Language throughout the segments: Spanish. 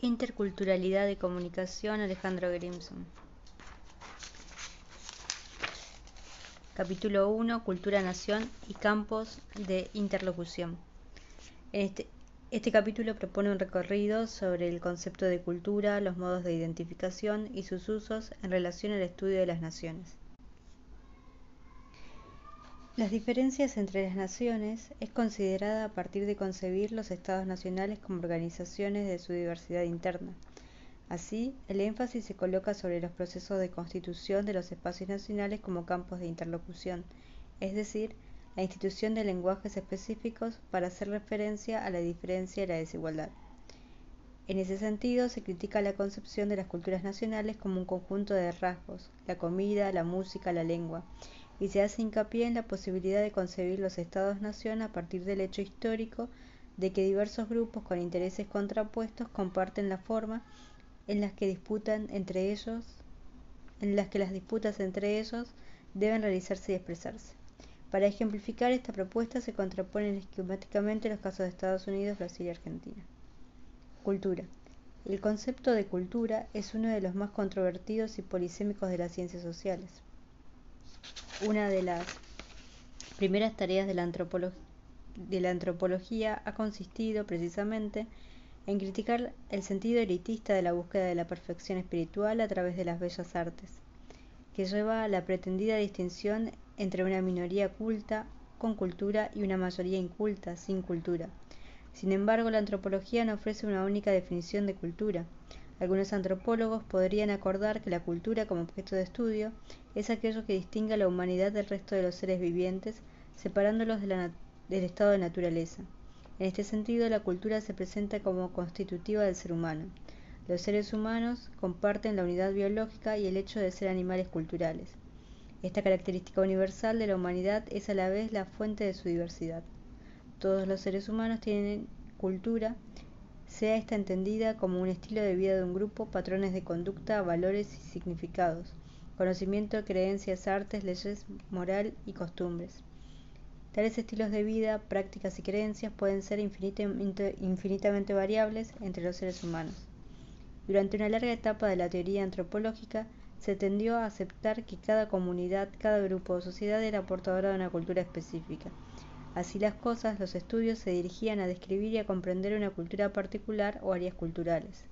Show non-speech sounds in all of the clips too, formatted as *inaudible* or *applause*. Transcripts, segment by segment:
Interculturalidad de comunicación Alejandro Grimson. Capítulo 1 Cultura Nación y campos de interlocución. Este, este capítulo propone un recorrido sobre el concepto de cultura, los modos de identificación y sus usos en relación al estudio de las naciones. Las diferencias entre las naciones es considerada a partir de concebir los estados nacionales como organizaciones de su diversidad interna. Así, el énfasis se coloca sobre los procesos de constitución de los espacios nacionales como campos de interlocución, es decir, la institución de lenguajes específicos para hacer referencia a la diferencia y la desigualdad. En ese sentido, se critica la concepción de las culturas nacionales como un conjunto de rasgos, la comida, la música, la lengua, y se hace hincapié en la posibilidad de concebir los estados-nación a partir del hecho histórico de que diversos grupos con intereses contrapuestos comparten la forma en las que disputan entre ellos en las que las disputas entre ellos deben realizarse y expresarse. Para ejemplificar esta propuesta se contraponen esquemáticamente los casos de Estados Unidos, Brasil y Argentina. Cultura. El concepto de cultura es uno de los más controvertidos y polisémicos de las ciencias sociales una de las primeras tareas de la, antropología ha consistido precisamente en criticar el sentido elitista de la búsqueda de la perfección espiritual a través de las bellas artes, que lleva a la pretendida distinción entre una minoría culta con cultura y una mayoría inculta sin cultura. Sin embargo, la antropología no ofrece una única definición de cultura, algunos antropólogos podrían acordar que la cultura como objeto de estudio es aquello que distingue a la humanidad del resto de los seres vivientes, separándolos del estado de naturaleza. En este sentido, la cultura se presenta como constitutiva del ser humano. Los seres humanos comparten la unidad biológica y el hecho de ser animales culturales. Esta característica universal de la humanidad es a la vez la fuente de su diversidad. Todos los seres humanos tienen cultura sea esta entendida como un estilo de vida de un grupo, patrones de conducta, valores y significados, conocimiento, creencias, artes, leyes, moral y costumbres. Tales estilos de vida, prácticas y creencias pueden ser infinitamente variables entre los seres humanos. Durante una larga etapa de la teoría antropológica, se tendió a aceptar que cada comunidad, cada grupo o sociedad era portadora de una cultura específica, Así las cosas, los estudios se dirigían a describir y a comprender una cultura particular o áreas culturales.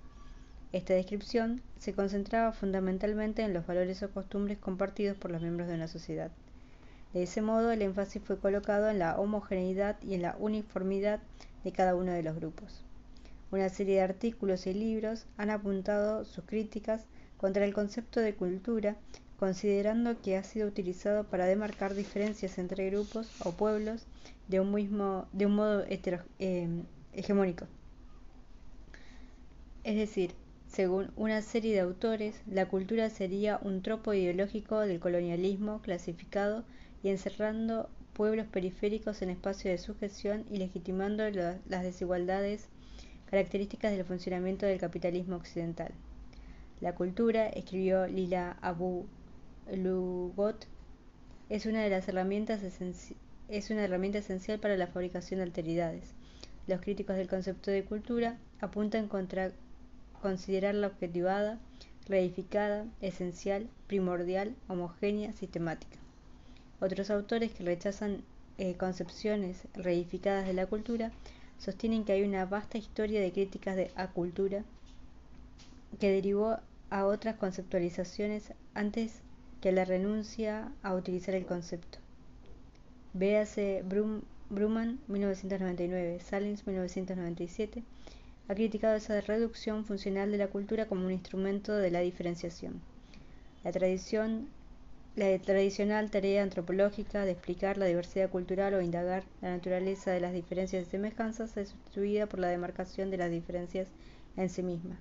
Esta descripción se concentraba fundamentalmente en los valores o costumbres compartidos por los miembros de una sociedad. De ese modo, el énfasis fue colocado en la homogeneidad y en la uniformidad de cada uno de los grupos. Una serie de artículos y libros han apuntado sus críticas contra el concepto de cultura, considerando que ha sido utilizado para demarcar diferencias entre grupos o pueblos de un, mismo, de un modo eh, hegemónico. Es decir, según una serie de autores, la cultura sería un tropo ideológico del colonialismo clasificado y encerrando pueblos periféricos en espacios de sujeción y legitimando las desigualdades características del funcionamiento del capitalismo occidental. La cultura, escribió Lila Abu Lugot, es una de las herramientas es una herramienta esencial para la fabricación de alteridades. Los críticos del concepto de cultura apuntan contra considerarla objetivada, reificada, esencial, primordial, homogénea, sistemática. Otros autores que rechazan eh, concepciones reificadas de la cultura sostienen que hay una vasta historia de críticas de acultura que derivó a otras conceptualizaciones antes que la renuncia a utilizar el concepto. Véase Bruman 1999, Salins 1997, ha criticado esa reducción funcional de la cultura como un instrumento de la diferenciación. La tradicional tarea antropológica de explicar la diversidad cultural o indagar la naturaleza de las diferencias y semejanzas es sustituida por la demarcación de las diferencias en sí mismas.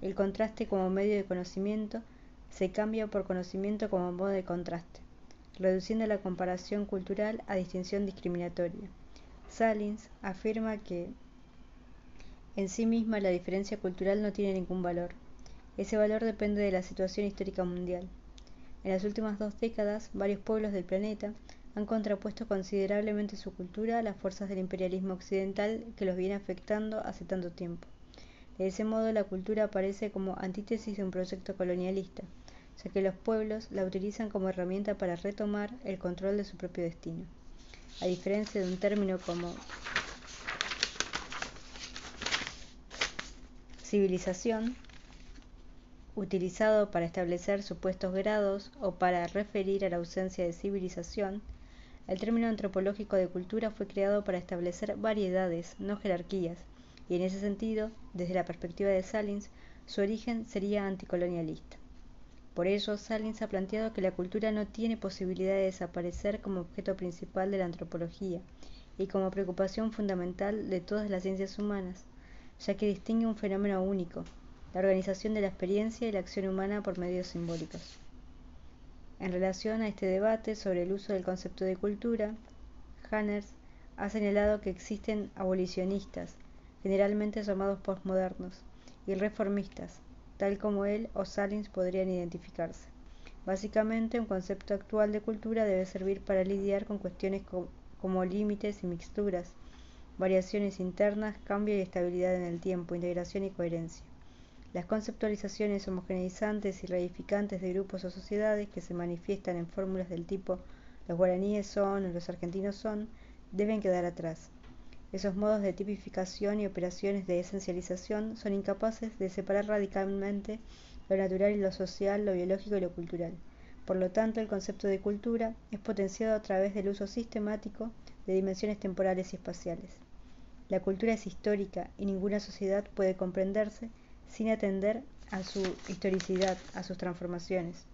El contraste como medio de conocimiento se cambia por conocimiento como modo de contraste reduciendo la comparación cultural a distinción discriminatoria. Salins afirma que en sí misma la diferencia cultural no tiene ningún valor. Ese valor depende de la situación histórica mundial. En las últimas dos décadas, varios pueblos del planeta han contrapuesto considerablemente su cultura a las fuerzas del imperialismo occidental que los viene afectando hace tanto tiempo. De ese modo, la cultura aparece como antítesis de un proyecto colonialista, ya que los pueblos la utilizan como herramienta para retomar el control de su propio destino. A diferencia de un término como civilización, utilizado para establecer supuestos grados o para referir a la ausencia de civilización, el término antropológico de cultura fue creado para establecer variedades, no jerarquías, y en ese sentido, desde la perspectiva de Salins, su origen sería anticolonialista. Por ello, Salins ha planteado que la cultura no tiene posibilidad de desaparecer como objeto principal de la antropología y como preocupación fundamental de todas las ciencias humanas, ya que distingue un fenómeno único, la organización de la experiencia y la acción humana por medios simbólicos. En relación a este debate sobre el uso del concepto de cultura, Hanners ha señalado que existen abolicionistas, generalmente llamados postmodernos, y reformistas, tal como él o Salins podrían identificarse. Básicamente, un concepto actual de cultura debe servir para lidiar con cuestiones como límites y mixturas, variaciones internas, cambio y estabilidad en el tiempo, integración y coherencia. Las conceptualizaciones homogeneizantes y reificantes de grupos o sociedades que se manifiestan en fórmulas del tipo los guaraníes son o los argentinos son deben quedar atrás. Esos modos de tipificación y operaciones de esencialización son incapaces de separar radicalmente lo natural y lo social, lo biológico y lo cultural. Por lo tanto, el concepto de cultura es potenciado a través del uso sistemático de dimensiones temporales y espaciales. La cultura es histórica y ninguna sociedad puede comprenderse sin atender a su historicidad, a sus transformaciones.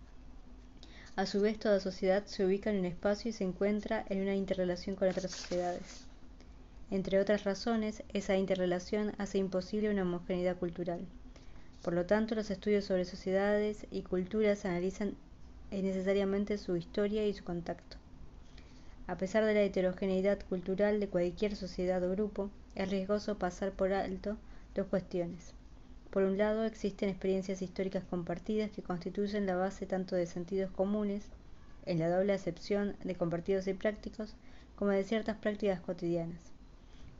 A su vez, toda sociedad se ubica en un espacio y se encuentra en una interrelación con otras sociedades. Entre otras razones, esa interrelación hace imposible una homogeneidad cultural. Por lo tanto, los estudios sobre sociedades y culturas analizan necesariamente su historia y su contacto. A pesar de la heterogeneidad cultural de cualquier sociedad o grupo, es riesgoso pasar por alto dos cuestiones. Por un lado, existen experiencias históricas compartidas que constituyen la base tanto de sentidos comunes, en la doble acepción de compartidos y prácticos, como de ciertas prácticas cotidianas.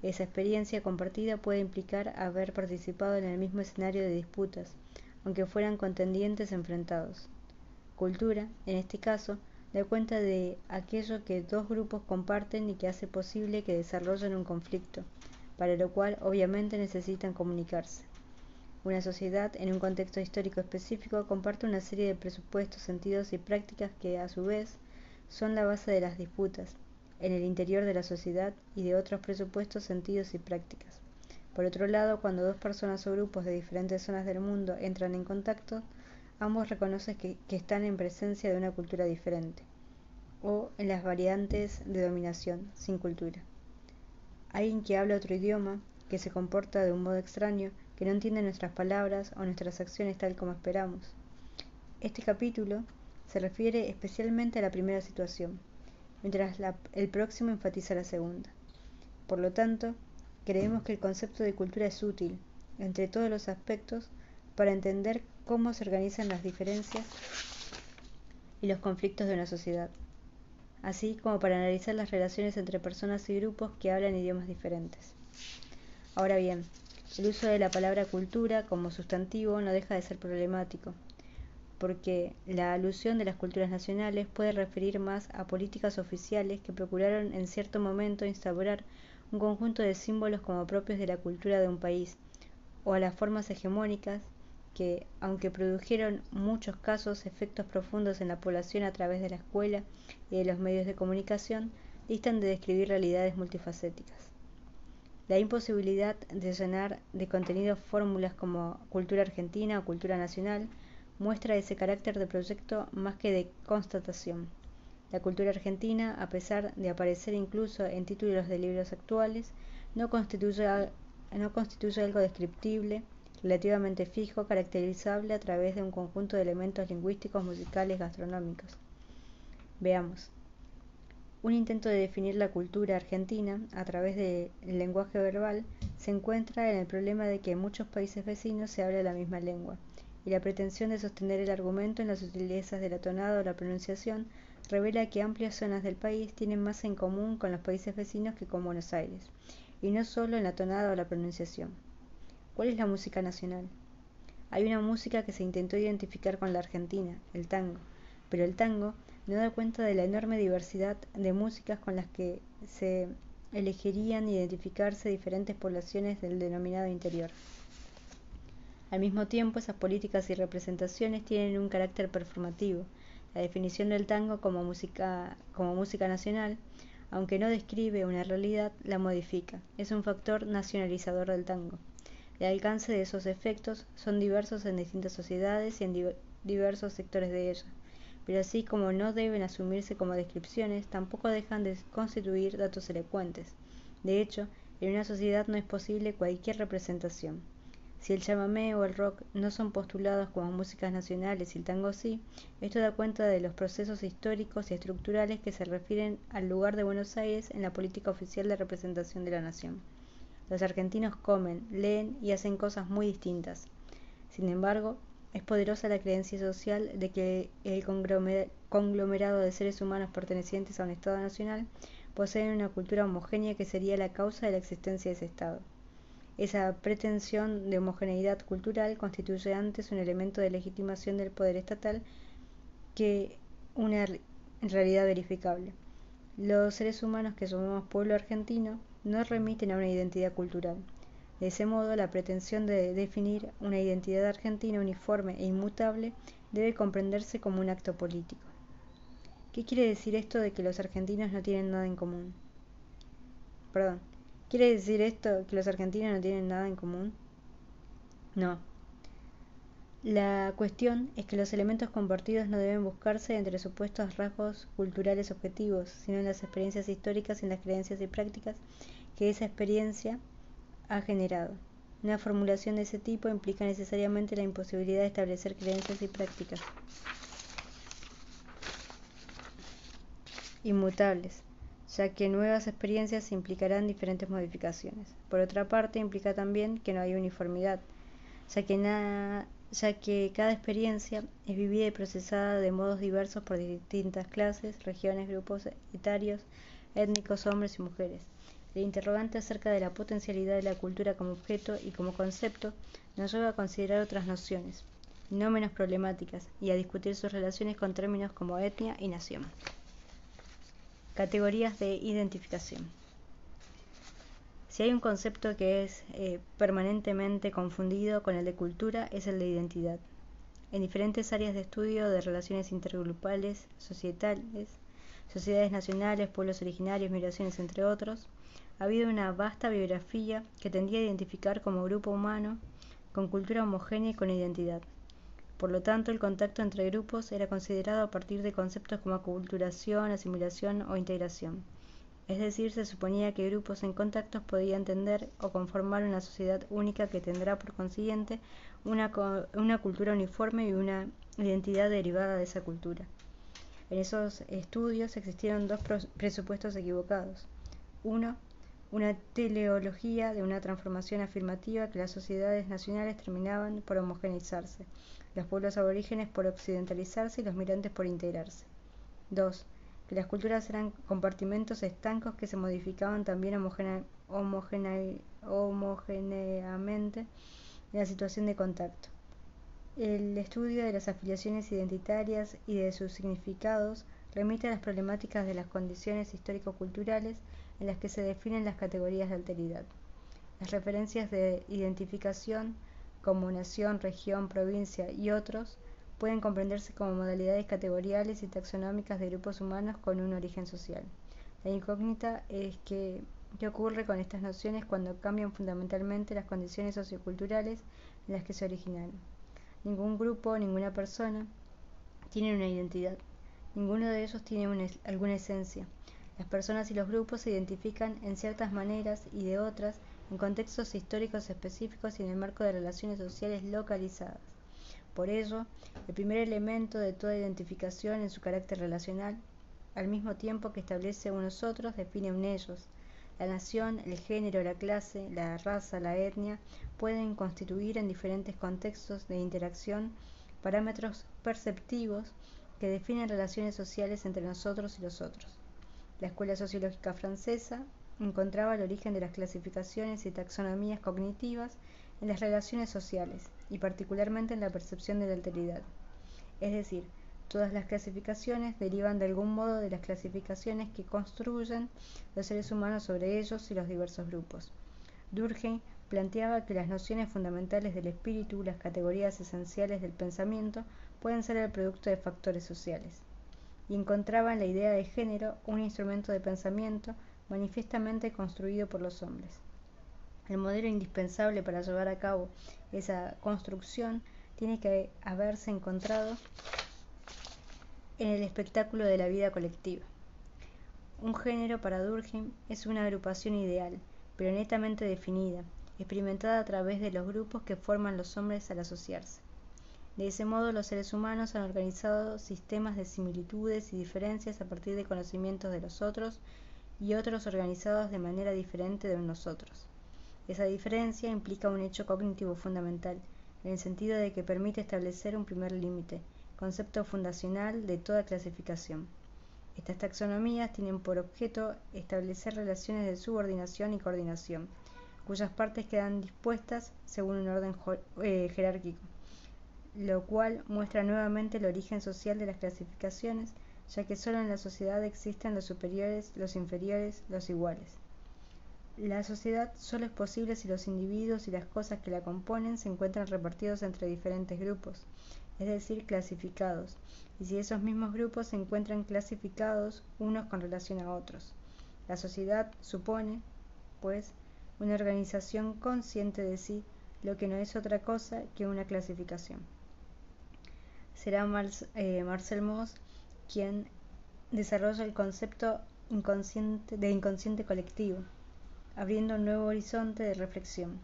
Esa experiencia compartida puede implicar haber participado en el mismo escenario de disputas, aunque fueran contendientes enfrentados. Cultura, en este caso, da cuenta de aquello que dos grupos comparten y que hace posible que desarrollen un conflicto, para lo cual obviamente necesitan comunicarse. Una sociedad, en un contexto histórico específico, comparte una serie de presupuestos, sentidos y prácticas que, a su vez, son la base de las disputas, en el interior de la sociedad y de otros presupuestos, sentidos y prácticas. Por otro lado, cuando dos personas o grupos de diferentes zonas del mundo entran en contacto, ambos reconocen que, están en presencia de una cultura diferente, o en las variantes de dominación, sin cultura. Alguien que habla otro idioma, que se comporta de un modo extraño, que no entiende nuestras palabras o nuestras acciones tal como esperamos. Este capítulo se refiere especialmente a la primera situación, mientras el próximo enfatiza la segunda. Por lo tanto, creemos que el concepto de cultura es útil, entre todos los aspectos, para entender cómo se organizan las diferencias y los conflictos de una sociedad, así como para analizar las relaciones entre personas y grupos que hablan idiomas diferentes. Ahora bien, el uso de la palabra cultura como sustantivo no deja de ser problemático, porque la alusión de las culturas nacionales puede referir más a políticas oficiales que procuraron en cierto momento instaurar un conjunto de símbolos como propios de la cultura de un país, o a las formas hegemónicas que, aunque produjeron muchos casos efectos profundos en la población a través de la escuela y de los medios de comunicación, distan de describir realidades multifacéticas. La imposibilidad de llenar de contenido fórmulas como cultura argentina o cultura nacional muestra ese carácter de proyecto más que de constatación. La cultura argentina, a pesar de aparecer incluso en títulos de libros actuales, no constituye, algo descriptible, relativamente fijo, caracterizable a través de un conjunto de elementos lingüísticos, musicales, gastronómicos. Veamos. Un intento de definir la cultura argentina a través del lenguaje verbal se encuentra en el problema de que en muchos países vecinos se habla la misma lengua, y la pretensión de sostener el argumento en las sutilezas de la tonada o la pronunciación revela que amplias zonas del país tienen más en común con los países vecinos que con Buenos Aires, y no solo en la tonada o la pronunciación. ¿Cuál es la música nacional? Hay una música que se intentó identificar con la Argentina, el tango, pero el tango no da cuenta de la enorme diversidad de músicas con las que se elegirían identificarse diferentes poblaciones del denominado interior. Al mismo tiempo, esas políticas y representaciones tienen un carácter performativo. La definición del tango como música, nacional, aunque no describe una realidad, la modifica. Es un factor nacionalizador del tango. El alcance de esos efectos son diversos en distintas sociedades y en diversos sectores de ellas, pero así como no deben asumirse como descripciones, tampoco dejan de constituir datos elocuentes. De hecho, en una sociedad no es posible cualquier representación. Si el chamamé o el rock no son postulados como músicas nacionales y el tango sí, esto da cuenta de los procesos históricos y estructurales que se refieren al lugar de Buenos Aires en la política oficial de representación de la nación. Los argentinos comen, leen y hacen cosas muy distintas. Sin embargo, es poderosa la creencia social de que el conglomerado de seres humanos pertenecientes a un Estado nacional poseen una cultura homogénea que sería la causa de la existencia de ese Estado. Esa pretensión de homogeneidad cultural constituye antes un elemento de legitimación del poder estatal que una realidad verificable. Los seres humanos que somos pueblo argentino no remiten a una identidad cultural. De ese modo, la pretensión de definir una identidad argentina uniforme e inmutable debe comprenderse como un acto político. ¿Qué quiere decir esto de que los argentinos no tienen nada en común? Perdón, ¿Quiere decir esto que los argentinos no tienen nada en común? No. La cuestión es que los elementos compartidos no deben buscarse entre supuestos rasgos culturales objetivos, sino en las experiencias históricas y en las creencias y prácticas que esa experiencia ha generado. Una formulación de ese tipo implica necesariamente la imposibilidad de establecer creencias y prácticas inmutables, ya que nuevas experiencias implicarán diferentes modificaciones. Por otra parte, implica también que no hay uniformidad, ya que, cada experiencia es vivida y procesada de modos diversos por distintas clases, regiones, grupos etarios, étnicos, hombres y mujeres. El interrogante acerca de la potencialidad de la cultura como objeto y como concepto nos lleva a considerar otras nociones, no menos problemáticas, y a discutir sus relaciones con términos como etnia y nación. Categorías de identificación. Si hay un concepto que es eh, permanentemente confundido con el de cultura, es el de identidad. En diferentes áreas de estudio de relaciones intergrupales, societales, sociedades nacionales, pueblos originarios, migraciones, entre otros, ha habido una vasta biografía que tendía a identificar como grupo humano con cultura homogénea y con identidad. Por lo tanto, el contacto entre grupos era considerado a partir de conceptos como aculturación, asimilación o integración. Es decir, se suponía que grupos en contactos podían entender o conformar una sociedad única que tendrá por consiguiente una, una cultura uniforme y una identidad derivada de esa cultura. En esos estudios existieron dos presupuestos equivocados. Uno, una teleología de una transformación afirmativa que las sociedades nacionales terminaban por homogeneizarse los pueblos aborígenes por occidentalizarse y los migrantes por integrarse. 2. Que las culturas eran compartimentos estancos que se modificaban también homogéneamente en la situación de contacto. El estudio de las afiliaciones identitarias y de sus significados remite a las problemáticas de las condiciones histórico-culturales en las que se definen las categorías de alteridad. Las referencias de identificación como nación, región, provincia y otros, pueden comprenderse como modalidades categoriales y taxonómicas de grupos humanos con un origen social. La incógnita es que, qué ocurre con estas nociones cuando cambian fundamentalmente las condiciones socioculturales en las que se originaron. Ningún grupo, ninguna persona tiene una identidad. Ninguno de ellos tiene alguna esencia. Las personas y los grupos se identifican en ciertas maneras y de otras en contextos históricos específicos y en el marco de relaciones sociales localizadas. Por ello, el primer elemento de toda identificación en su carácter relacional, al mismo tiempo que establece unos otros, define un ellos. La nación, el género, la clase, la raza, la etnia pueden constituir en diferentes contextos de interacción parámetros perceptivos que definen relaciones sociales entre nosotros y los otros. La Escuela Sociológica Francesa encontraba el origen de las clasificaciones y taxonomías cognitivas en las relaciones sociales y particularmente en la percepción de la alteridad. Es decir, todas las clasificaciones derivan de algún modo de las clasificaciones que construyen los seres humanos sobre ellos y los diversos grupos. Durkheim planteaba que las nociones fundamentales del espíritu, las categorías esenciales del pensamiento, pueden ser el producto de factores sociales, y encontraba en la idea de género un instrumento de pensamiento manifiestamente construido por los hombres. El modelo indispensable para llevar a cabo esa construcción tiene que haberse encontrado en el espectáculo de la vida colectiva. Un género para Durkheim es una agrupación ideal, pero netamente definida, experimentada a través de los grupos que forman los hombres al asociarse. De ese modo, los seres humanos han organizado sistemas de similitudes y diferencias a partir de conocimientos de los otros y otros organizados de manera diferente de nosotros. Esa diferencia implica un hecho cognitivo fundamental, en el sentido de que permite establecer un primer límite, concepto fundacional de toda clasificación. Estas taxonomías tienen por objeto establecer relaciones de subordinación y coordinación, cuyas partes quedan dispuestas según un orden eh, jerárquico, lo cual muestra nuevamente el origen social de las clasificaciones, ya que solo en la sociedad existen los superiores, los inferiores, los iguales. La sociedad solo es posible si los individuos y las cosas que la componen se encuentran repartidos entre diferentes grupos, es decir, clasificados, y si esos mismos grupos se encuentran clasificados unos con relación a otros. La sociedad supone, pues, una organización consciente de sí, lo que no es otra cosa que una clasificación. Será eh, Marcel Mauss quien desarrolla el concepto inconsciente, de inconsciente colectivo, abriendo un nuevo horizonte de reflexión.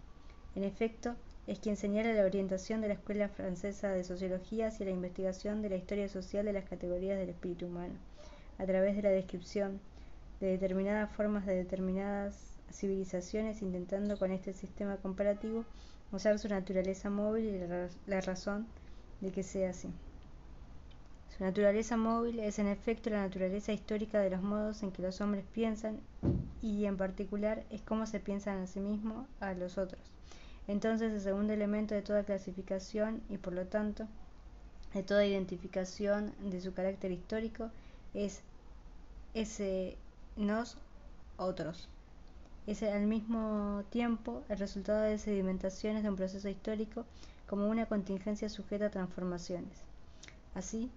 En efecto, es quien señala la orientación de la Escuela Francesa de Sociología hacia la investigación de la historia social de las categorías del espíritu humano, a través de la descripción de determinadas formas de determinadas civilizaciones, intentando con este sistema comparativo usar su naturaleza móvil y la razón de que sea así. Su naturaleza móvil es en efecto la naturaleza histórica de los modos en que los hombres piensan y en particular es cómo se piensan a sí mismos a los otros. Entonces el segundo elemento de toda clasificación y por lo tanto de toda identificación de su carácter histórico es ese nos otros. Es al mismo tiempo el resultado de sedimentaciones de un proceso histórico como una contingencia sujeta a transformaciones. Así,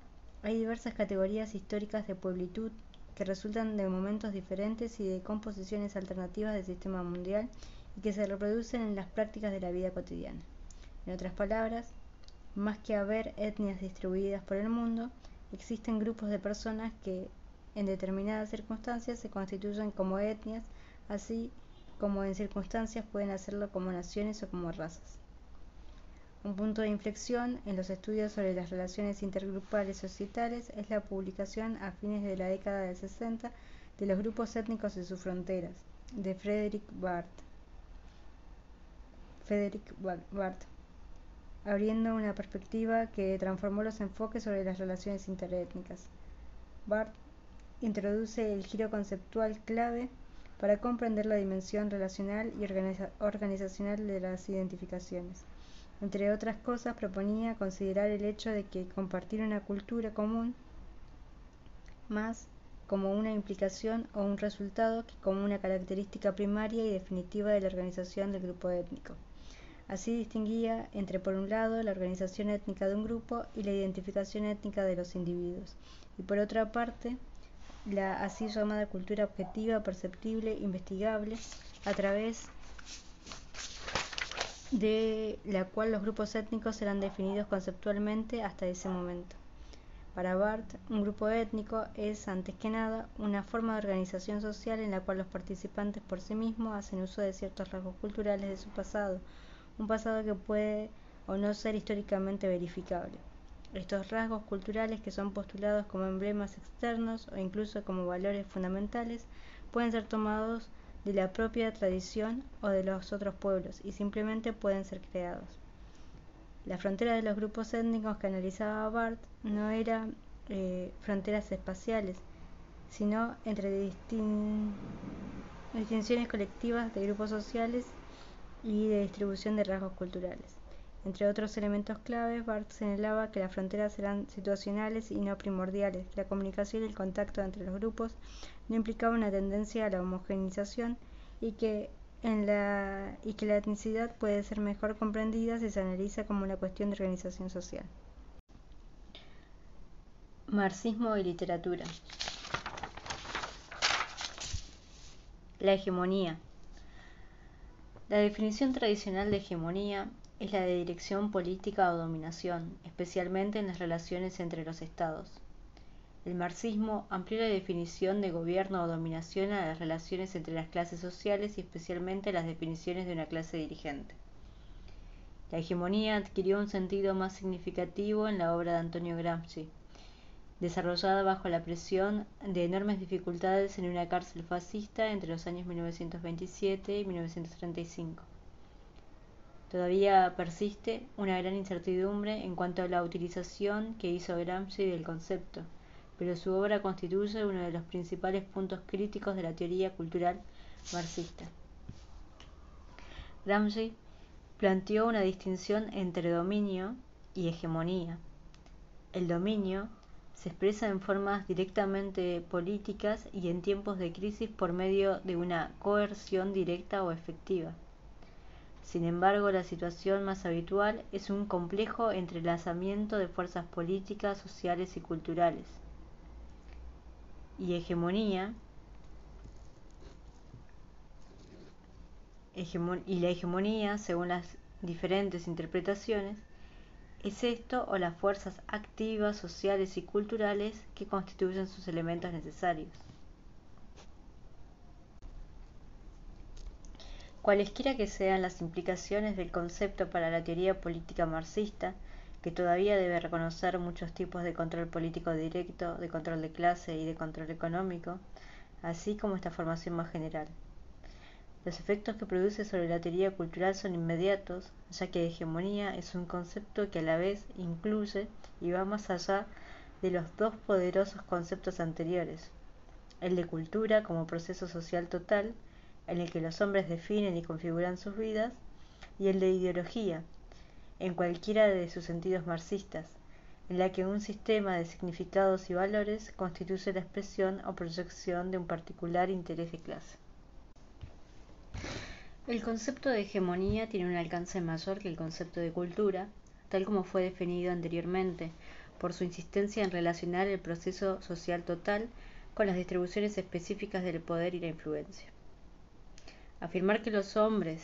hay diversas categorías históricas de pueblitud que resultan de momentos diferentes y de composiciones alternativas del sistema mundial y que se reproducen en las prácticas de la vida cotidiana. En otras palabras, más que haber etnias distribuidas por el mundo, existen grupos de personas que en determinadas circunstancias se constituyen como etnias, así como en circunstancias pueden hacerlo como naciones o como razas. Un punto de inflexión en los estudios sobre las relaciones intergrupales societales es la publicación a fines de la década del 60 de los grupos étnicos y sus fronteras, de. Frederick Barth, abriendo una perspectiva que transformó los enfoques sobre las relaciones interétnicas. Barth introduce el giro conceptual clave para comprender la dimensión relacional y organizacional de las identificaciones. Entre otras cosas, proponía considerar el hecho de que compartir una cultura común más como una implicación o un resultado que como una característica primaria y definitiva de la organización del grupo étnico. Así distinguía entre por un lado la organización étnica de un grupo y la identificación étnica de los individuos, y por otra parte la así llamada cultura objetiva, perceptible, investigable, a través de la cual los grupos étnicos eran definidos conceptualmente hasta ese momento. Para Barth, un grupo étnico es, antes que nada, una forma de organización social en la cual los participantes por sí mismos hacen uso de ciertos rasgos culturales de su pasado, un pasado que puede o no ser históricamente verificable. Estos rasgos culturales que son postulados como emblemas externos o incluso como valores fundamentales pueden ser tomados de la propia tradición o de los otros pueblos y simplemente pueden ser creados. La frontera de los grupos étnicos que analizaba Barth no era eh, fronteras espaciales, sino entre distinciones colectivas de grupos sociales y de distribución de rasgos culturales. Entre otros elementos claves, Barth señalaba que las fronteras eran situacionales y no primordiales, la comunicación y el contacto entre los grupos no implicaba una tendencia a la homogeneización y que, la, y que la etnicidad puede ser mejor comprendida si se analiza como una cuestión de organización social. Marxismo y literatura. La hegemonía. La definición tradicional de hegemonía es la de dirección política o dominación, especialmente en las relaciones entre los estados. El marxismo amplió la definición de gobierno o dominación a las relaciones entre las clases sociales y especialmente las definiciones de una clase dirigente. La hegemonía adquirió un sentido más significativo en la obra de Antonio Gramsci, desarrollada bajo la presión de enormes dificultades en una cárcel fascista entre los años 1927 y 1935. Todavía persiste una gran incertidumbre en cuanto a la utilización que hizo Gramsci del concepto, pero su obra constituye uno de los principales puntos críticos de la teoría cultural marxista. Gramsci planteó una distinción entre dominio y hegemonía. El dominio se expresa en formas directamente políticas y en tiempos de crisis por medio de una coerción directa o efectiva. Sin embargo, la situación más habitual es un complejo entrelazamiento de fuerzas políticas, sociales y culturales. Y hegemonía y la hegemonía, según las diferentes interpretaciones, es esto o las fuerzas activas, sociales y culturales que constituyen sus elementos necesarios. Cualesquiera que sean las implicaciones del concepto para la teoría política marxista, que todavía debe reconocer muchos tipos de control político directo, de control de clase y de control económico, así como esta formación más general. Los efectos que produce sobre la teoría cultural son inmediatos, ya que hegemonía es un concepto que a la vez incluye y va más allá de los dos poderosos conceptos anteriores, el de cultura como proceso social total, en el que los hombres definen y configuran sus vidas, y el de ideología, en cualquiera de sus sentidos marxistas, en la que un sistema de significados y valores constituye la expresión o proyección de un particular interés de clase. El concepto de hegemonía tiene un alcance mayor que el concepto de cultura, tal como fue definido anteriormente, por su insistencia en relacionar el proceso social total con las distribuciones específicas del poder y la influencia. Afirmar que los hombres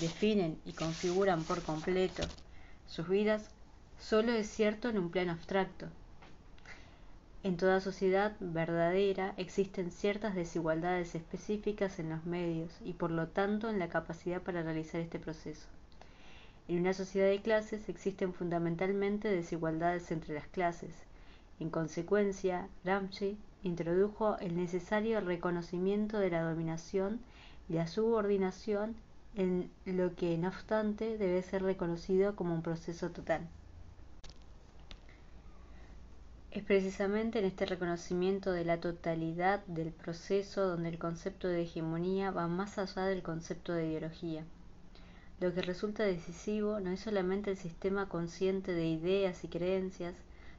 definen y configuran por completo sus vidas solo es cierto en un plano abstracto, en toda sociedad verdadera existen ciertas desigualdades específicas en los medios y por lo tanto en la capacidad para realizar este proceso. En una sociedad de clases existen fundamentalmente desigualdades entre las clases. En consecuencia, Gramsci introdujo el necesario reconocimiento de la dominación y la subordinación en lo que no obstante debe ser reconocido como un proceso total. Es precisamente en este reconocimiento de la totalidad del proceso donde el concepto de hegemonía va más allá del concepto de ideología. Lo que resulta decisivo no es solamente el sistema consciente de ideas y creencias,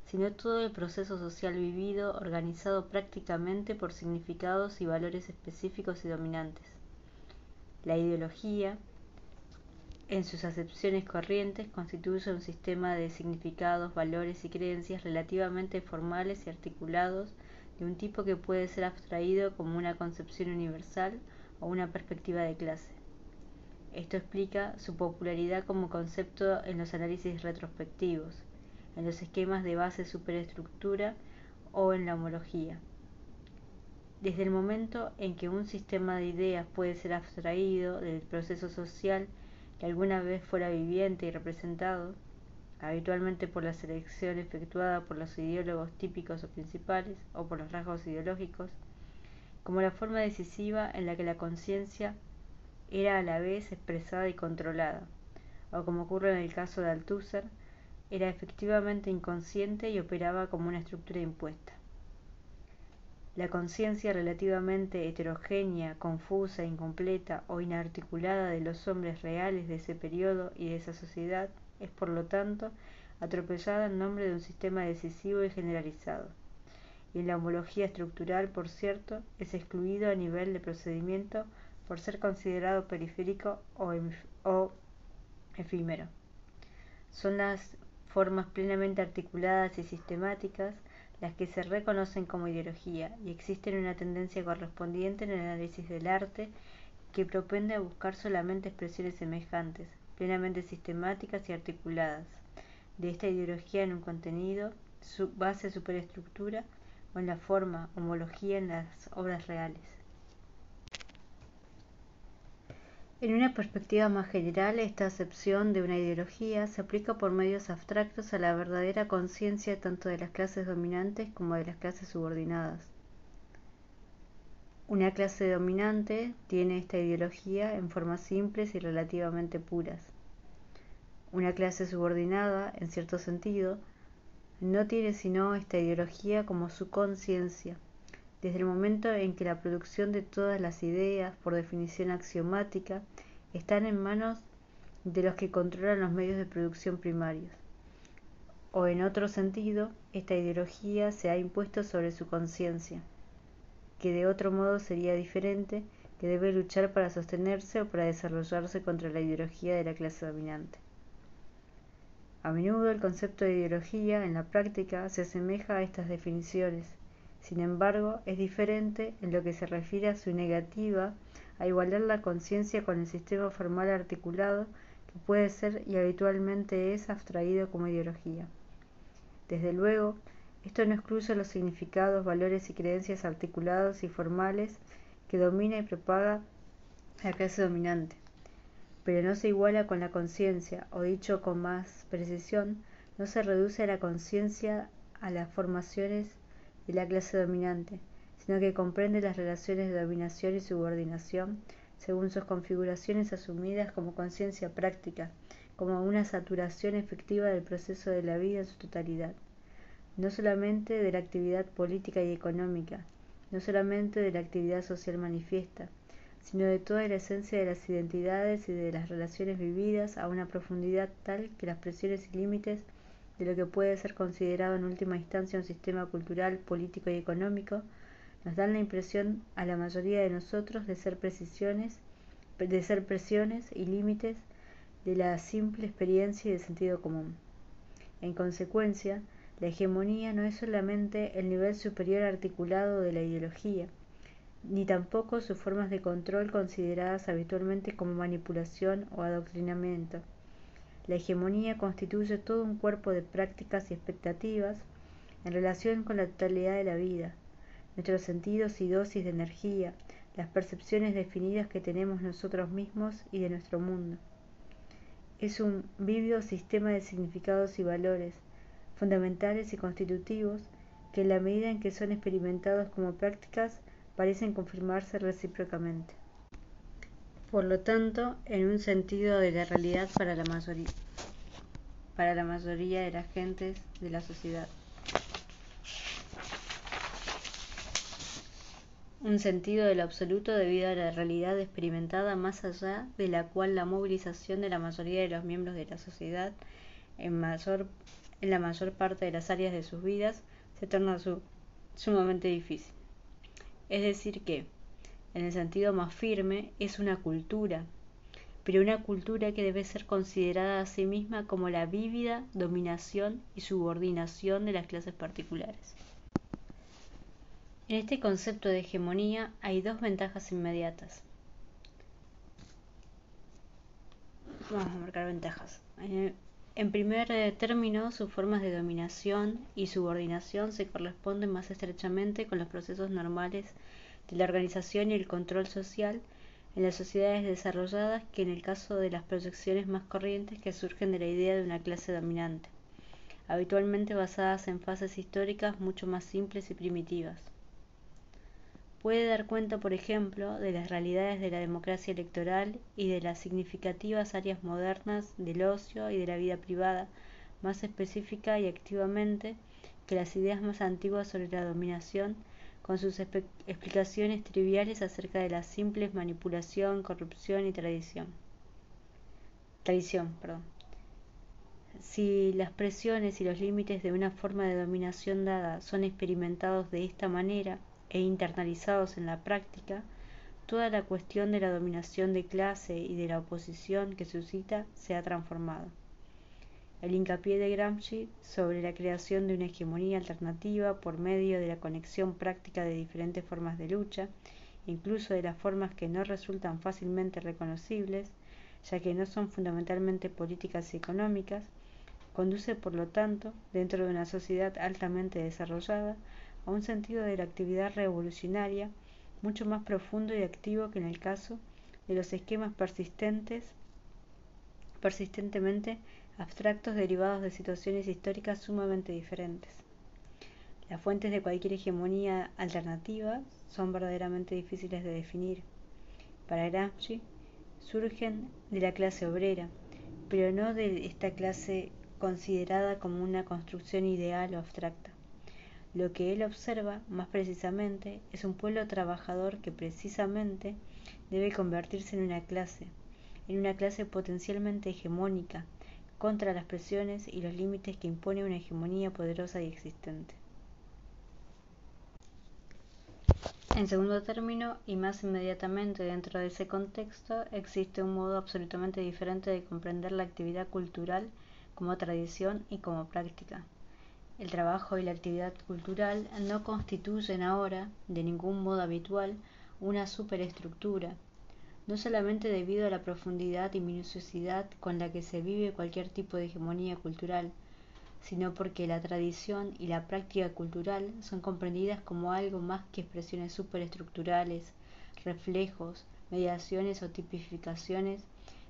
sino todo el proceso social vivido organizado prácticamente por significados y valores específicos y dominantes. La ideología, en sus acepciones corrientes constituye un sistema de significados, valores y creencias relativamente formales y articulados de un tipo que puede ser abstraído como una concepción universal o una perspectiva de clase. Esto explica su popularidad como concepto en los análisis retrospectivos, en los esquemas de base superestructura o en la homología. Desde el momento en que un sistema de ideas puede ser abstraído del proceso social que alguna vez fuera viviente y representado, habitualmente por la selección efectuada por los ideólogos típicos o principales o por los rasgos ideológicos, como la forma decisiva en la que la conciencia era a la vez expresada y controlada, o como ocurre en el caso de Althusser, era efectivamente inconsciente y operaba como una estructura impuesta. La conciencia relativamente heterogénea confusa incompleta o inarticulada de los hombres reales de ese período y de esa sociedad es por lo tanto atropellada en nombre de un sistema decisivo y generalizado. Y en la homología estructural por cierto es excluido a nivel de procedimiento por ser considerado periférico o efímero. Son las formas plenamente articuladas y sistemáticas las que se reconocen como ideología y existe una tendencia correspondiente en el análisis del arte que propende a buscar solamente expresiones semejantes plenamente sistemáticas y articuladas. De esta ideología en un contenido base superestructura o en la forma homología en las obras reales En una perspectiva más general, esta acepción de una ideología se aplica por medios abstractos a la verdadera conciencia tanto de las clases dominantes como de las clases subordinadas. Una clase dominante tiene esta ideología en formas simples y relativamente puras. Una clase subordinada, en cierto sentido, no tiene sino esta ideología como su conciencia desde el momento en que la producción de todas las ideas, por definición axiomática, están en manos de los que controlan los medios de producción primarios. O en otro sentido, esta ideología se ha impuesto sobre su conciencia, que de otro modo sería diferente, que debe luchar para sostenerse o para desarrollarse contra la ideología de la clase dominante. A menudo el concepto de ideología en la práctica se asemeja a estas definiciones, sin embargo, es diferente en lo que se refiere a su negativa a igualar la conciencia con el sistema formal articulado que puede ser y habitualmente es abstraído como ideología. Desde luego, esto no excluye los significados, valores y creencias articulados y formales que domina y propaga la clase dominante, pero no se iguala con la conciencia, o dicho con más precisión, no se reduce a la conciencia a las formaciones de la clase dominante, sino que comprende las relaciones de dominación y subordinación según sus configuraciones asumidas como conciencia práctica, como una saturación efectiva del proceso de la vida en su totalidad, no solamente de la actividad política y económica, no solamente de la actividad social manifiesta, sino de toda la esencia de las identidades y de las relaciones vividas a una profundidad tal que las presiones y límites de lo que puede ser considerado en última instancia un sistema cultural, político y económico, nos dan la impresión a la mayoría de nosotros de ser precisiones, de ser presiones y límites de la simple experiencia y del sentido común. En consecuencia, la hegemonía no es solamente el nivel superior articulado de la ideología, ni tampoco sus formas de control consideradas habitualmente como manipulación o adoctrinamiento la hegemonía constituye todo un cuerpo de prácticas y expectativas en relación con la totalidad de la vida, nuestros sentidos y dosis de energía, las percepciones definidas que tenemos nosotros mismos y de nuestro mundo. Es un vívido sistema de significados y valores, fundamentales y constitutivos, que en la medida en que son experimentados como prácticas parecen confirmarse recíprocamente por lo tanto en un sentido de la realidad para la mayoría para la mayoría de las gentes de la sociedad un sentido del absoluto debido a la realidad experimentada más allá de la cual la movilización de la mayoría de los miembros de la sociedad en, mayor, en la mayor parte de las áreas de sus vidas se torna sumamente difícil. Es decir que, en el sentido más firme, es una cultura, pero una cultura que debe ser considerada a sí misma como la vívida dominación y subordinación de las clases particulares. En este concepto de hegemonía hay dos ventajas inmediatas. Vamos a marcar ventajas. Eh, en primer eh, término, sus formas de dominación y subordinación se corresponden más estrechamente con los procesos normales de la organización y el control social en las sociedades desarrolladas que en el caso de las proyecciones más corrientes que surgen de la idea de una clase dominante, habitualmente basadas en fases históricas mucho más simples y primitivas. Puede dar cuenta, por ejemplo, de las realidades de la democracia electoral y de las significativas áreas modernas del ocio y de la vida privada, más específica y activamente que las ideas más antiguas sobre la dominación con sus explicaciones triviales acerca de la simple manipulación, corrupción y tradición. Tradición, perdón. Si las presiones y los límites de una forma de dominación dada son experimentados de esta manera e internalizados en la práctica, toda la cuestión de la dominación de clase y de la oposición que suscita se ha transformado el hincapié de Gramsci sobre la creación de una hegemonía alternativa por medio de la conexión práctica de diferentes formas de lucha, incluso de las formas que no resultan fácilmente reconocibles, ya que no son fundamentalmente políticas y económicas, conduce por lo tanto, dentro de una sociedad altamente desarrollada, a un sentido de la actividad revolucionaria mucho más profundo y activo que en el caso de los esquemas persistentes persistentemente abstractos derivados de situaciones históricas sumamente diferentes. Las fuentes de cualquier hegemonía alternativa son verdaderamente difíciles de definir. Para Gramsci, surgen de la clase obrera, pero no de esta clase considerada como una construcción ideal o abstracta. Lo que él observa, más precisamente, es un pueblo trabajador que precisamente debe convertirse en una clase, en una clase potencialmente hegemónica, contra las presiones y los límites que impone una hegemonía poderosa y existente. En segundo término, y más inmediatamente dentro de ese contexto, existe un modo absolutamente diferente de comprender la actividad cultural como tradición y como práctica. El trabajo y la actividad cultural no constituyen ahora, de ningún modo habitual, una superestructura, no solamente debido a la profundidad y minuciosidad con la que se vive cualquier tipo de hegemonía cultural, sino porque la tradición y la práctica cultural son comprendidas como algo más que expresiones superestructurales, reflejos, mediaciones o tipificaciones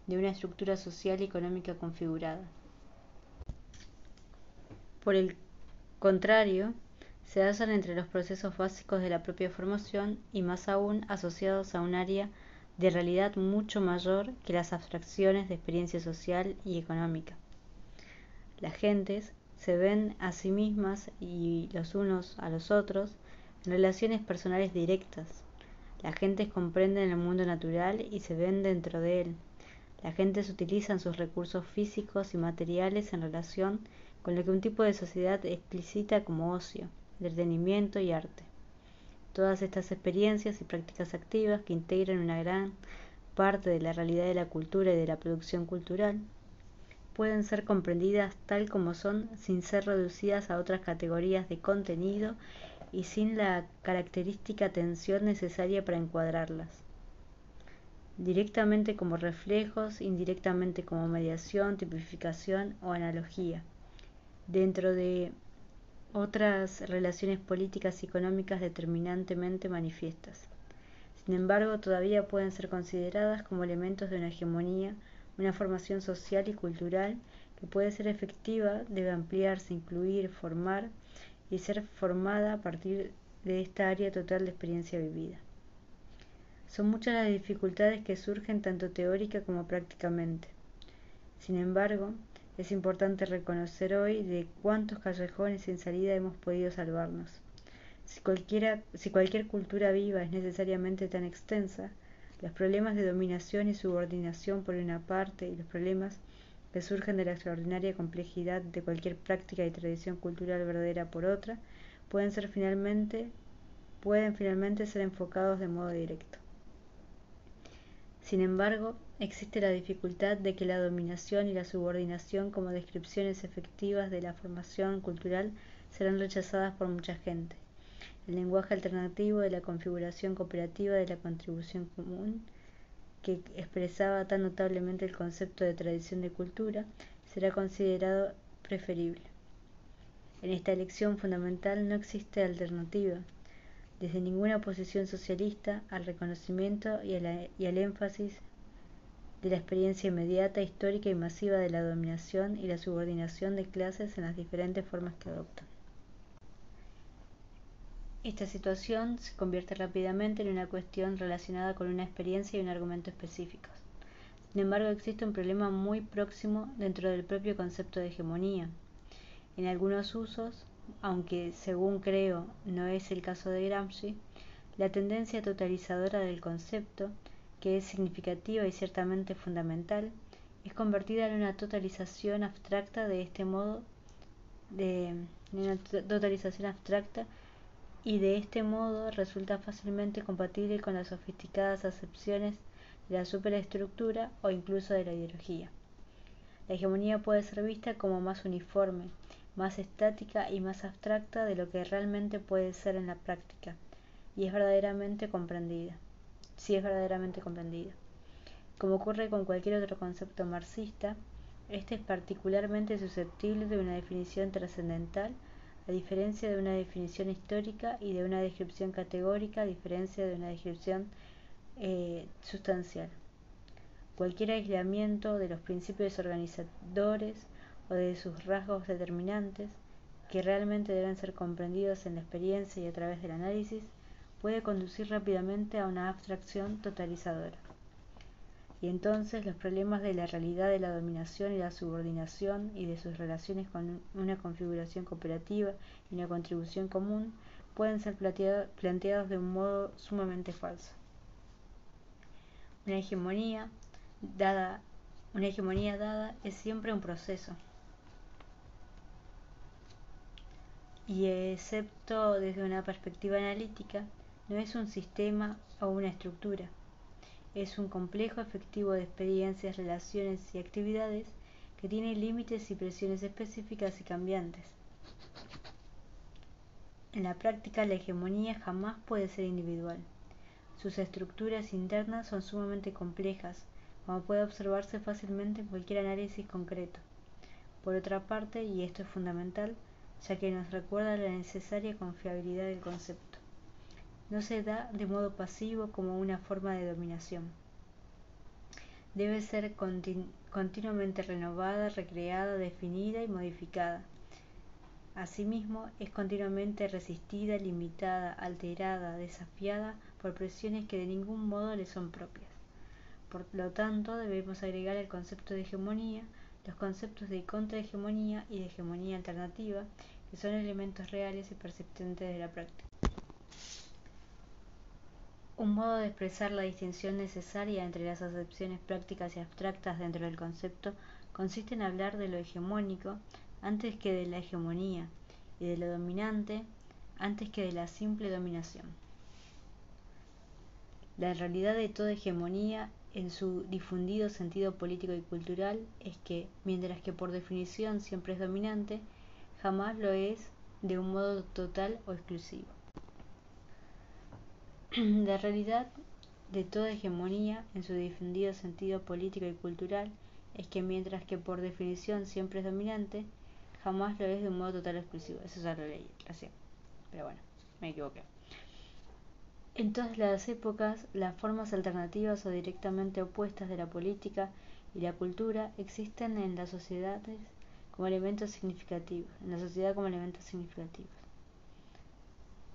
de una estructura social y económica configurada. Por el contrario, se hacen entre los procesos básicos de la propia formación y más aún asociados a un área de realidad mucho mayor que las abstracciones de experiencia social y económica. Las gentes se ven a sí mismas y los unos a los otros en relaciones personales directas. Las gentes comprenden el mundo natural y se ven dentro de él. Las gentes utilizan sus recursos físicos y materiales en relación con lo que un tipo de sociedad explicita como ocio, entretenimiento y arte. Todas estas experiencias y prácticas activas que integran una gran parte de la realidad de la cultura y de la producción cultural pueden ser comprendidas tal como son sin ser reducidas a otras categorías de contenido y sin la característica atención necesaria para encuadrarlas. Directamente como reflejos, indirectamente como mediación, tipificación o analogía. Dentro de otras relaciones políticas y económicas determinantemente manifiestas. Sin embargo, todavía pueden ser consideradas como elementos de una hegemonía, una formación social y cultural que puede ser efectiva, debe ampliarse, incluir, formar y ser formada a partir de esta área total de experiencia vivida. Son muchas las dificultades que surgen tanto teórica como prácticamente. Sin embargo, es importante reconocer hoy de cuántos callejones sin salida hemos podido salvarnos. Si, cualquiera, cualquier cultura viva es necesariamente tan extensa, los problemas de dominación y subordinación por una parte y los problemas que surgen de la extraordinaria complejidad de cualquier práctica y tradición cultural verdadera por otra, pueden ser finalmente pueden finalmente ser enfocados de modo directo. Sin embargo, existe la dificultad de que la dominación y la subordinación como descripciones efectivas de la formación cultural serán rechazadas por mucha gente. El lenguaje alternativo de la configuración cooperativa de la contribución común, que expresaba tan notablemente el concepto de tradición de cultura, será considerado preferible. En esta elección fundamental no existe alternativa, desde ninguna posición socialista, al reconocimiento y, y al énfasis de la experiencia inmediata, histórica y masiva de la dominación y la subordinación de clases en las diferentes formas que adoptan. Esta situación se convierte rápidamente en una cuestión relacionada con una experiencia y un argumento específicos. Sin embargo, existe un problema muy próximo dentro del propio concepto de hegemonía. En algunos usos, aunque según creo no es el caso de Gramsci, la tendencia totalizadora del concepto, que es significativa y ciertamente fundamental, es convertida en una totalización abstracta de este modo de una totalización abstracta y de este modo resulta fácilmente compatible con las sofisticadas acepciones de la superestructura o incluso de la ideología. La hegemonía puede ser vista como más uniforme, más estática y más abstracta de lo que realmente puede ser en la práctica, y es verdaderamente comprendida. Si es verdaderamente comprendida. Como ocurre con cualquier otro concepto marxista, este es particularmente susceptible de una definición trascendental, a diferencia de una definición histórica y de una descripción categórica, a diferencia de una descripción eh, sustancial. Cualquier aislamiento de los principios organizadores o de sus rasgos determinantes, que realmente deben ser comprendidos en la experiencia y a través del análisis, puede conducir rápidamente a una abstracción totalizadora y entonces los problemas de la realidad de la dominación y la subordinación y de sus relaciones con una configuración cooperativa y una contribución común pueden ser planteados de un modo sumamente falso. Una hegemonía dada, una hegemonía dada es siempre un proceso. Y excepto desde una perspectiva analítica, no es un sistema o una estructura es un complejo efectivo de experiencias, relaciones y actividades que tiene límites y presiones específicas y cambiantes. En la práctica la hegemonía jamás puede ser individual. Sus estructuras internas son sumamente complejas, como puede observarse fácilmente en cualquier análisis concreto. Por otra parte, y esto es fundamental, ya que nos recuerda la necesaria confiabilidad del concepto no se da de modo pasivo como una forma de dominación. Debe ser continuamente renovada, recreada, definida y modificada. Asimismo, es continuamente resistida, limitada, alterada, desafiada por presiones que de ningún modo le son propias. Por lo tanto, debemos agregar el concepto de hegemonía, los conceptos de contrahegemonía y de hegemonía alternativa, que son elementos reales y persistentes de la práctica. Un modo de expresar la distinción necesaria entre las acepciones prácticas y abstractas dentro del concepto consiste en hablar de lo hegemónico antes que de la hegemonía y de lo dominante antes que de la simple dominación. La realidad de toda hegemonía en su difundido sentido político y cultural es que, mientras que por definición siempre es dominante, jamás lo es de un modo total o exclusivo. *clears throat* La realidad de toda hegemonía, en su difundido sentido político y cultural, es que mientras que por definición siempre es dominante, jamás lo es de un modo total exclusivo. Eso ya lo leí recién. Pero bueno, me equivoqué. En todas las épocas, las formas alternativas o directamente opuestas de la política y la cultura existen en las sociedades como elementos significativos, en la sociedad como elementos significativos.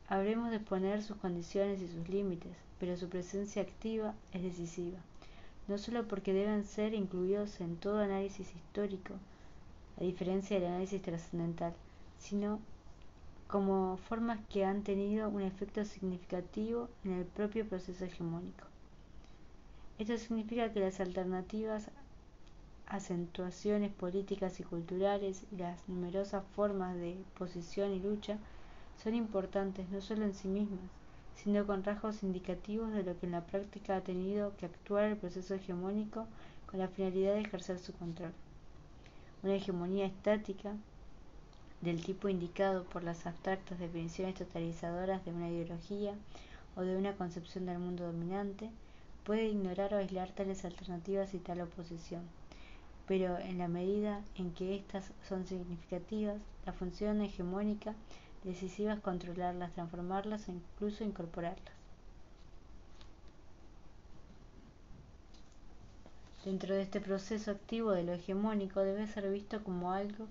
Habremos de exponer sus condiciones y sus límites, pero su presencia activa es decisiva, no solo porque deben ser incluidos en todo análisis histórico, a diferencia del análisis trascendental, sino como formas que han tenido un efecto significativo en el propio proceso hegemónico. Esto significa que las alternativas acentuaciones políticas y culturales y las numerosas formas de posición y lucha son importantes no solo en sí mismas, sino con rasgos indicativos de lo que en la práctica ha tenido que actuar el proceso hegemónico con la finalidad de ejercer su control. Una hegemonía estática, del tipo indicado por las abstractas definiciones totalizadoras de una ideología o de una concepción del mundo dominante, puede ignorar o aislar tales alternativas y tal oposición. Pero en la medida en que éstas son significativas, la función hegemónica decisiva es controlarlas, transformarlas e incluso incorporarlas. Dentro de este proceso activo de lo hegemónico debe ser visto como algo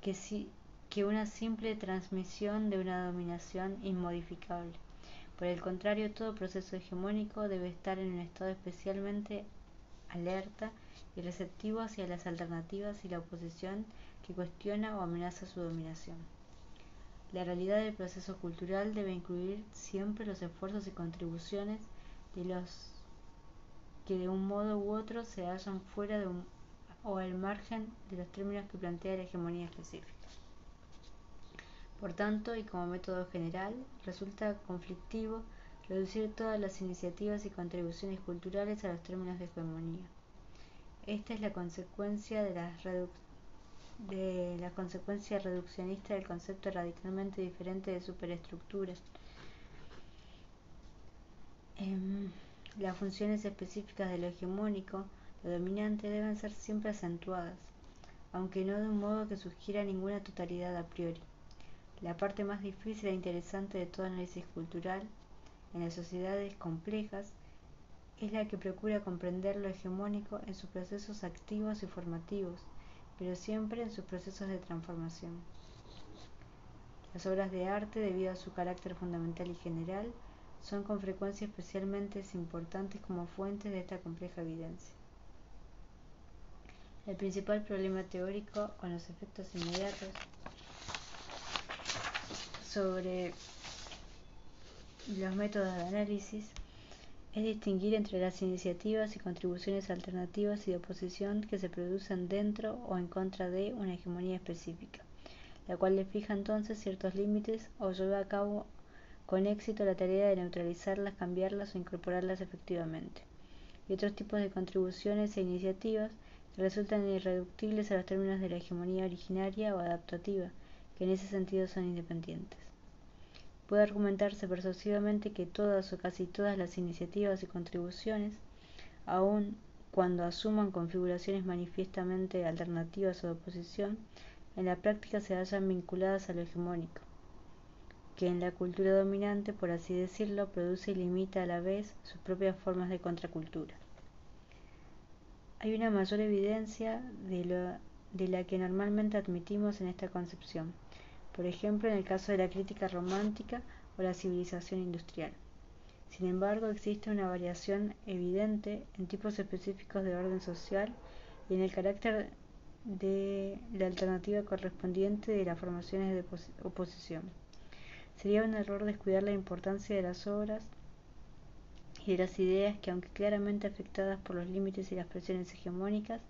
que, si, que una simple transmisión de una dominación inmodificable. Por el contrario, todo proceso hegemónico debe estar en un estado especialmente alerta y receptivo hacia las alternativas y la oposición que cuestiona o amenaza su dominación. La realidad del proceso cultural debe incluir siempre los esfuerzos y contribuciones de los que de un modo u otro se hallan fuera de o al margen de los términos que plantea la hegemonía específica. Por tanto, y como método general, resulta conflictivo reducir todas las iniciativas y contribuciones culturales a los términos de hegemonía. Esta es la consecuencia de la, de la consecuencia reduccionista del concepto radicalmente diferente de superestructura. Eh, las funciones específicas de lo hegemónico, lo dominante, deben ser siempre acentuadas, aunque no de un modo que sugiera ninguna totalidad a priori. La parte más difícil e interesante de todo análisis cultural en las sociedades complejas es la que procura comprender lo hegemónico en sus procesos activos y formativos, pero siempre en sus procesos de transformación. Las obras de arte, debido a su carácter fundamental y general, son con frecuencia especialmente importantes como fuentes de esta compleja evidencia. El principal problema teórico con los efectos inmediatos sobre los métodos de análisis es distinguir entre las iniciativas y contribuciones alternativas y de oposición que se producen dentro o en contra de una hegemonía específica, la cual le fija entonces ciertos límites o lleva a cabo con éxito la tarea de neutralizarlas, cambiarlas o incorporarlas efectivamente, y otros tipos de contribuciones e iniciativas que resultan irreductibles a los términos de la hegemonía originaria o adaptativa, que en ese sentido son independientes. Puede argumentarse persuasivamente que todas o casi todas las iniciativas y contribuciones, aun cuando asuman configuraciones manifiestamente alternativas o de oposición, en la práctica se hallan vinculadas a lo hegemónico, que en la cultura dominante, por así decirlo, produce y limita a la vez sus propias formas de contracultura. Hay una mayor evidencia de, lo, de la que normalmente admitimos en esta concepción por ejemplo en el caso de la crítica romántica o la civilización industrial. Sin embargo, existe una variación evidente en tipos específicos de orden social y en el carácter de la alternativa correspondiente de las formaciones de oposición. Sería un error descuidar la importancia de las obras y de las ideas que, aunque claramente afectadas por los límites y las presiones hegemónicas,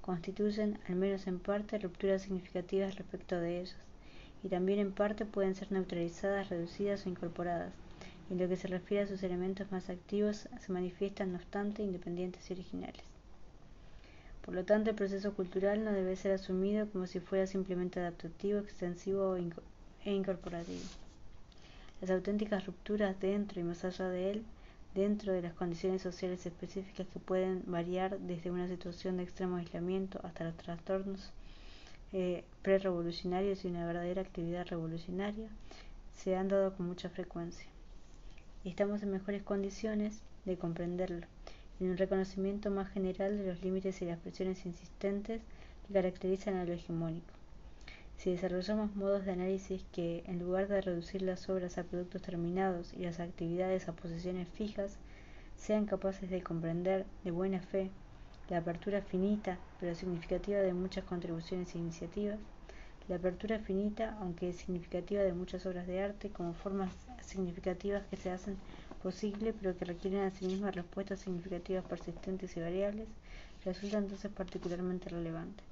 constituyen, al menos en parte, rupturas significativas respecto de ellas y también en parte pueden ser neutralizadas, reducidas o incorporadas. En lo que se refiere a sus elementos más activos, se manifiestan no obstante independientes y originales. Por lo tanto, el proceso cultural no debe ser asumido como si fuera simplemente adaptativo, extensivo e incorporativo. Las auténticas rupturas dentro y más allá de él, dentro de las condiciones sociales específicas que pueden variar desde una situación de extremo aislamiento hasta los trastornos eh, pre-revolucionarios y una verdadera actividad revolucionaria se han dado con mucha frecuencia. Estamos en mejores condiciones de comprenderlo, en un reconocimiento más general de los límites y las presiones insistentes que caracterizan a hegemónico. Si desarrollamos modos de análisis que, en lugar de reducir las obras a productos terminados y las actividades a posiciones fijas, sean capaces de comprender de buena fe la apertura finita pero significativa de muchas contribuciones e iniciativas, la apertura finita, aunque significativa de muchas obras de arte, como formas significativas que se hacen posible pero que requieren asimismo respuestas significativas persistentes y variables, resulta entonces particularmente relevante.